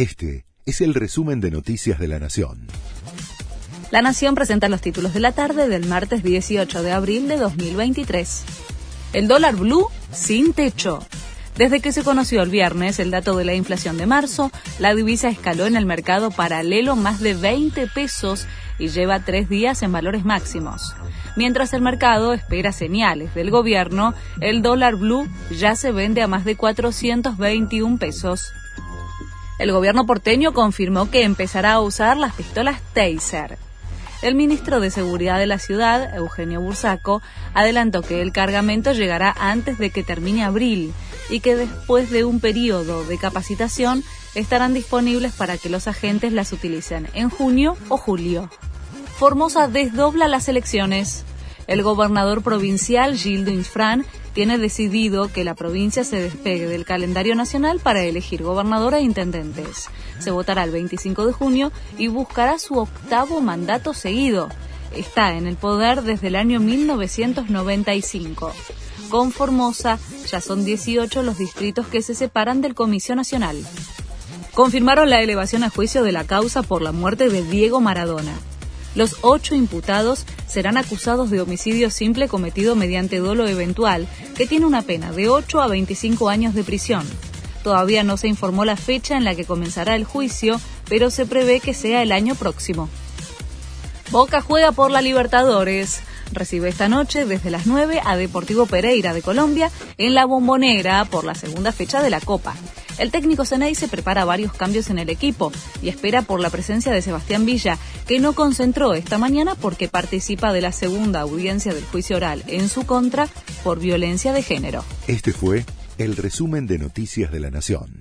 Este es el resumen de Noticias de la Nación. La Nación presenta los títulos de la tarde del martes 18 de abril de 2023. El dólar blue sin techo. Desde que se conoció el viernes el dato de la inflación de marzo, la divisa escaló en el mercado paralelo más de 20 pesos y lleva tres días en valores máximos. Mientras el mercado espera señales del gobierno, el dólar blue ya se vende a más de 421 pesos. El gobierno porteño confirmó que empezará a usar las pistolas Taser. El ministro de Seguridad de la ciudad, Eugenio Bursaco, adelantó que el cargamento llegará antes de que termine abril y que después de un periodo de capacitación estarán disponibles para que los agentes las utilicen en junio o julio. Formosa desdobla las elecciones. El gobernador provincial Gildo Infran tiene decidido que la provincia se despegue del calendario nacional para elegir gobernador e intendentes. Se votará el 25 de junio y buscará su octavo mandato seguido. Está en el poder desde el año 1995. Con Formosa ya son 18 los distritos que se separan del Comisión Nacional. Confirmaron la elevación a juicio de la causa por la muerte de Diego Maradona. Los ocho imputados serán acusados de homicidio simple cometido mediante dolo eventual, que tiene una pena de 8 a 25 años de prisión. Todavía no se informó la fecha en la que comenzará el juicio, pero se prevé que sea el año próximo. Boca juega por la Libertadores recibe esta noche desde las 9 a Deportivo Pereira de Colombia en la bombonera por la segunda fecha de la Copa. El técnico Ceney se prepara varios cambios en el equipo y espera por la presencia de Sebastián Villa, que no concentró esta mañana porque participa de la segunda audiencia del juicio oral en su contra por violencia de género. Este fue el resumen de Noticias de la Nación.